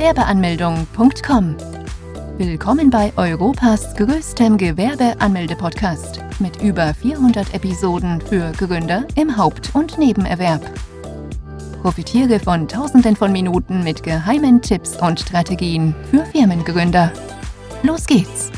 Gewerbeanmeldung.com. Willkommen bei Europas größtem Gewerbeanmelde-Podcast mit über 400 Episoden für Gründer im Haupt- und Nebenerwerb. Profitiere von Tausenden von Minuten mit geheimen Tipps und Strategien für Firmengründer. Los geht's!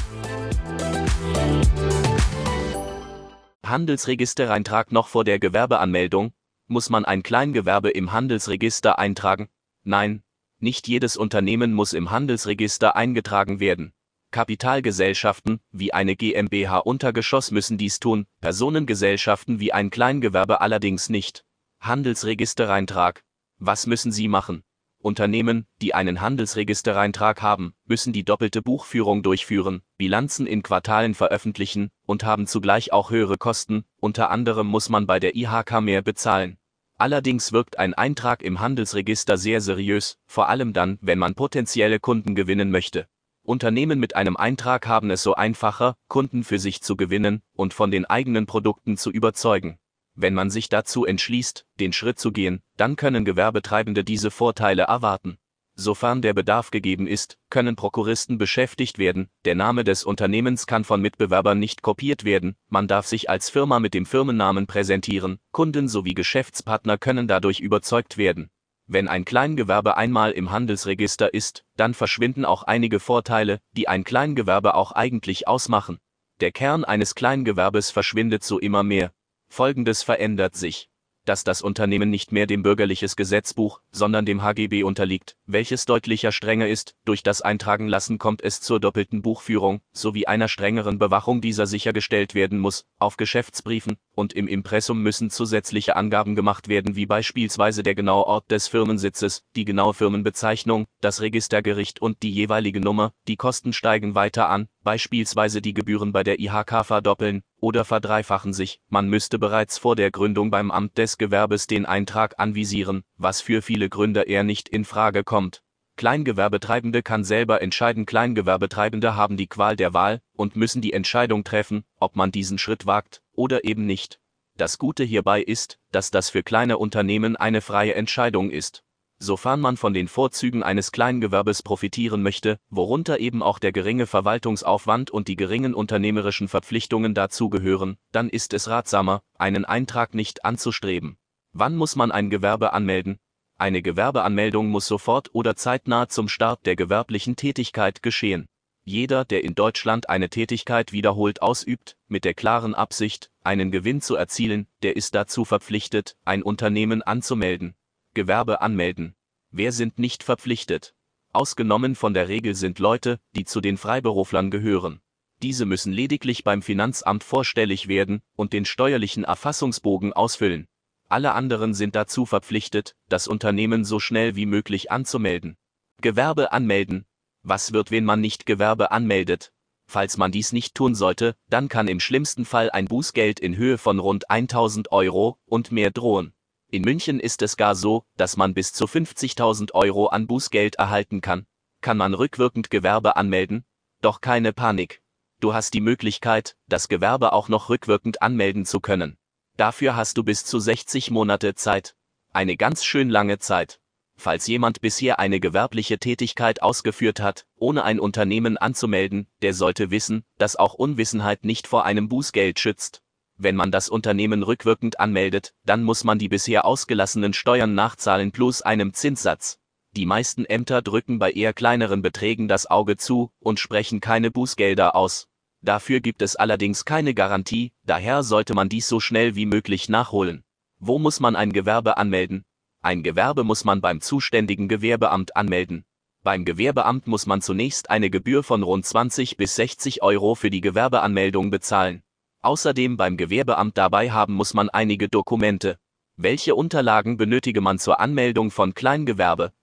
Handelsregistereintrag noch vor der Gewerbeanmeldung? Muss man ein Kleingewerbe im Handelsregister eintragen? Nein, nicht jedes Unternehmen muss im Handelsregister eingetragen werden. Kapitalgesellschaften wie eine GmbH Untergeschoss müssen dies tun, Personengesellschaften wie ein Kleingewerbe allerdings nicht. Handelsregistereintrag. Was müssen Sie machen? Unternehmen, die einen Handelsregistereintrag haben, müssen die doppelte Buchführung durchführen, Bilanzen in Quartalen veröffentlichen und haben zugleich auch höhere Kosten, unter anderem muss man bei der IHK mehr bezahlen. Allerdings wirkt ein Eintrag im Handelsregister sehr seriös, vor allem dann, wenn man potenzielle Kunden gewinnen möchte. Unternehmen mit einem Eintrag haben es so einfacher, Kunden für sich zu gewinnen und von den eigenen Produkten zu überzeugen. Wenn man sich dazu entschließt, den Schritt zu gehen, dann können Gewerbetreibende diese Vorteile erwarten. Sofern der Bedarf gegeben ist, können Prokuristen beschäftigt werden, der Name des Unternehmens kann von Mitbewerbern nicht kopiert werden, man darf sich als Firma mit dem Firmennamen präsentieren, Kunden sowie Geschäftspartner können dadurch überzeugt werden. Wenn ein Kleingewerbe einmal im Handelsregister ist, dann verschwinden auch einige Vorteile, die ein Kleingewerbe auch eigentlich ausmachen. Der Kern eines Kleingewerbes verschwindet so immer mehr, Folgendes verändert sich dass das Unternehmen nicht mehr dem bürgerliches Gesetzbuch, sondern dem HGB unterliegt, welches deutlicher strenger ist, durch das Eintragen lassen kommt es zur doppelten Buchführung, sowie einer strengeren Bewachung dieser sichergestellt werden muss, auf Geschäftsbriefen und im Impressum müssen zusätzliche Angaben gemacht werden wie beispielsweise der genaue Ort des Firmensitzes, die genaue Firmenbezeichnung, das Registergericht und die jeweilige Nummer, die Kosten steigen weiter an, beispielsweise die Gebühren bei der IHK verdoppeln oder verdreifachen sich, man müsste bereits vor der Gründung beim Amt des Gewerbes den Eintrag anvisieren, was für viele Gründer eher nicht in Frage kommt. Kleingewerbetreibende kann selber entscheiden Kleingewerbetreibende haben die Qual der Wahl und müssen die Entscheidung treffen, ob man diesen Schritt wagt oder eben nicht. Das Gute hierbei ist, dass das für kleine Unternehmen eine freie Entscheidung ist sofern man von den Vorzügen eines Kleingewerbes profitieren möchte, worunter eben auch der geringe Verwaltungsaufwand und die geringen unternehmerischen Verpflichtungen dazugehören, dann ist es ratsamer, einen Eintrag nicht anzustreben. Wann muss man ein Gewerbe anmelden? Eine Gewerbeanmeldung muss sofort oder zeitnah zum Start der gewerblichen Tätigkeit geschehen. Jeder, der in Deutschland eine Tätigkeit wiederholt ausübt, mit der klaren Absicht, einen Gewinn zu erzielen, der ist dazu verpflichtet, ein Unternehmen anzumelden. Gewerbe anmelden. Wer sind nicht verpflichtet? Ausgenommen von der Regel sind Leute, die zu den Freiberuflern gehören. Diese müssen lediglich beim Finanzamt vorstellig werden und den steuerlichen Erfassungsbogen ausfüllen. Alle anderen sind dazu verpflichtet, das Unternehmen so schnell wie möglich anzumelden. Gewerbe anmelden. Was wird, wenn man nicht Gewerbe anmeldet? Falls man dies nicht tun sollte, dann kann im schlimmsten Fall ein Bußgeld in Höhe von rund 1000 Euro und mehr drohen. In München ist es gar so, dass man bis zu 50.000 Euro an Bußgeld erhalten kann. Kann man rückwirkend Gewerbe anmelden? Doch keine Panik. Du hast die Möglichkeit, das Gewerbe auch noch rückwirkend anmelden zu können. Dafür hast du bis zu 60 Monate Zeit. Eine ganz schön lange Zeit. Falls jemand bisher eine gewerbliche Tätigkeit ausgeführt hat, ohne ein Unternehmen anzumelden, der sollte wissen, dass auch Unwissenheit nicht vor einem Bußgeld schützt. Wenn man das Unternehmen rückwirkend anmeldet, dann muss man die bisher ausgelassenen Steuern nachzahlen plus einem Zinssatz. Die meisten Ämter drücken bei eher kleineren Beträgen das Auge zu und sprechen keine Bußgelder aus. Dafür gibt es allerdings keine Garantie, daher sollte man dies so schnell wie möglich nachholen. Wo muss man ein Gewerbe anmelden? Ein Gewerbe muss man beim zuständigen Gewerbeamt anmelden. Beim Gewerbeamt muss man zunächst eine Gebühr von rund 20 bis 60 Euro für die Gewerbeanmeldung bezahlen. Außerdem beim Gewerbeamt dabei haben muss man einige Dokumente. Welche Unterlagen benötige man zur Anmeldung von Kleingewerbe?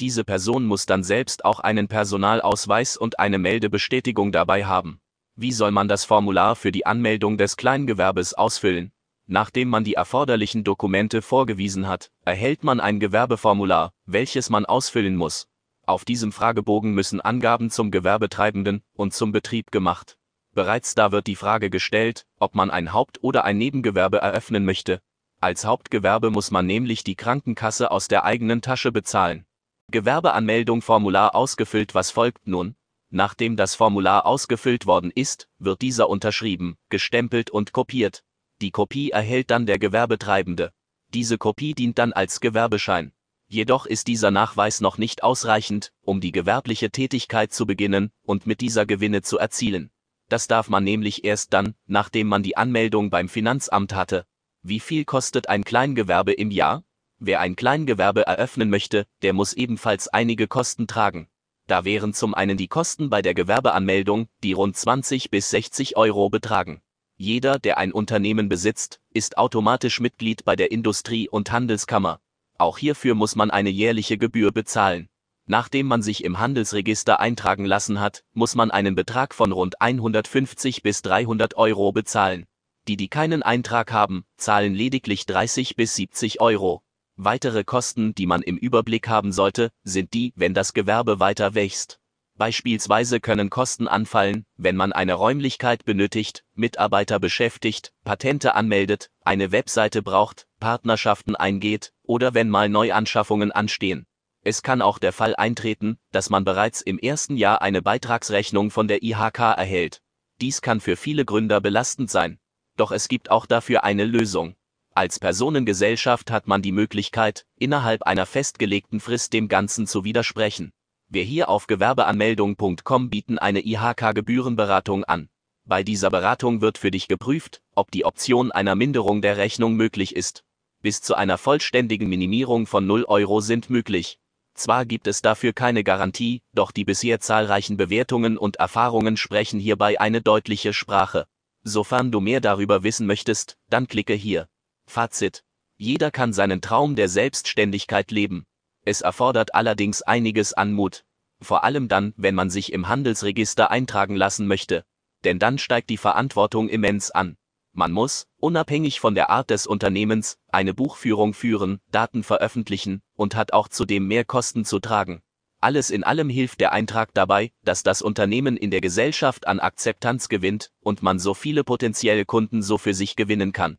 Diese Person muss dann selbst auch einen Personalausweis und eine Meldebestätigung dabei haben. Wie soll man das Formular für die Anmeldung des Kleingewerbes ausfüllen? Nachdem man die erforderlichen Dokumente vorgewiesen hat, erhält man ein Gewerbeformular, welches man ausfüllen muss. Auf diesem Fragebogen müssen Angaben zum Gewerbetreibenden und zum Betrieb gemacht. Bereits da wird die Frage gestellt, ob man ein Haupt- oder ein Nebengewerbe eröffnen möchte. Als Hauptgewerbe muss man nämlich die Krankenkasse aus der eigenen Tasche bezahlen. Gewerbeanmeldung Formular ausgefüllt Was folgt nun? Nachdem das Formular ausgefüllt worden ist, wird dieser unterschrieben, gestempelt und kopiert. Die Kopie erhält dann der Gewerbetreibende. Diese Kopie dient dann als Gewerbeschein. Jedoch ist dieser Nachweis noch nicht ausreichend, um die gewerbliche Tätigkeit zu beginnen und mit dieser Gewinne zu erzielen. Das darf man nämlich erst dann, nachdem man die Anmeldung beim Finanzamt hatte. Wie viel kostet ein Kleingewerbe im Jahr? Wer ein Kleingewerbe eröffnen möchte, der muss ebenfalls einige Kosten tragen. Da wären zum einen die Kosten bei der Gewerbeanmeldung, die rund 20 bis 60 Euro betragen. Jeder, der ein Unternehmen besitzt, ist automatisch Mitglied bei der Industrie- und Handelskammer. Auch hierfür muss man eine jährliche Gebühr bezahlen. Nachdem man sich im Handelsregister eintragen lassen hat, muss man einen Betrag von rund 150 bis 300 Euro bezahlen. Die, die keinen Eintrag haben, zahlen lediglich 30 bis 70 Euro. Weitere Kosten, die man im Überblick haben sollte, sind die, wenn das Gewerbe weiter wächst. Beispielsweise können Kosten anfallen, wenn man eine Räumlichkeit benötigt, Mitarbeiter beschäftigt, Patente anmeldet, eine Webseite braucht, Partnerschaften eingeht oder wenn mal Neuanschaffungen anstehen. Es kann auch der Fall eintreten, dass man bereits im ersten Jahr eine Beitragsrechnung von der IHK erhält. Dies kann für viele Gründer belastend sein. Doch es gibt auch dafür eine Lösung. Als Personengesellschaft hat man die Möglichkeit, innerhalb einer festgelegten Frist dem Ganzen zu widersprechen. Wir hier auf Gewerbeanmeldung.com bieten eine IHK-Gebührenberatung an. Bei dieser Beratung wird für dich geprüft, ob die Option einer Minderung der Rechnung möglich ist. Bis zu einer vollständigen Minimierung von 0 Euro sind möglich. Zwar gibt es dafür keine Garantie, doch die bisher zahlreichen Bewertungen und Erfahrungen sprechen hierbei eine deutliche Sprache. Sofern du mehr darüber wissen möchtest, dann klicke hier. Fazit. Jeder kann seinen Traum der Selbstständigkeit leben. Es erfordert allerdings einiges an Mut. Vor allem dann, wenn man sich im Handelsregister eintragen lassen möchte. Denn dann steigt die Verantwortung immens an. Man muss, unabhängig von der Art des Unternehmens, eine Buchführung führen, Daten veröffentlichen und hat auch zudem mehr Kosten zu tragen. Alles in allem hilft der Eintrag dabei, dass das Unternehmen in der Gesellschaft an Akzeptanz gewinnt und man so viele potenzielle Kunden so für sich gewinnen kann.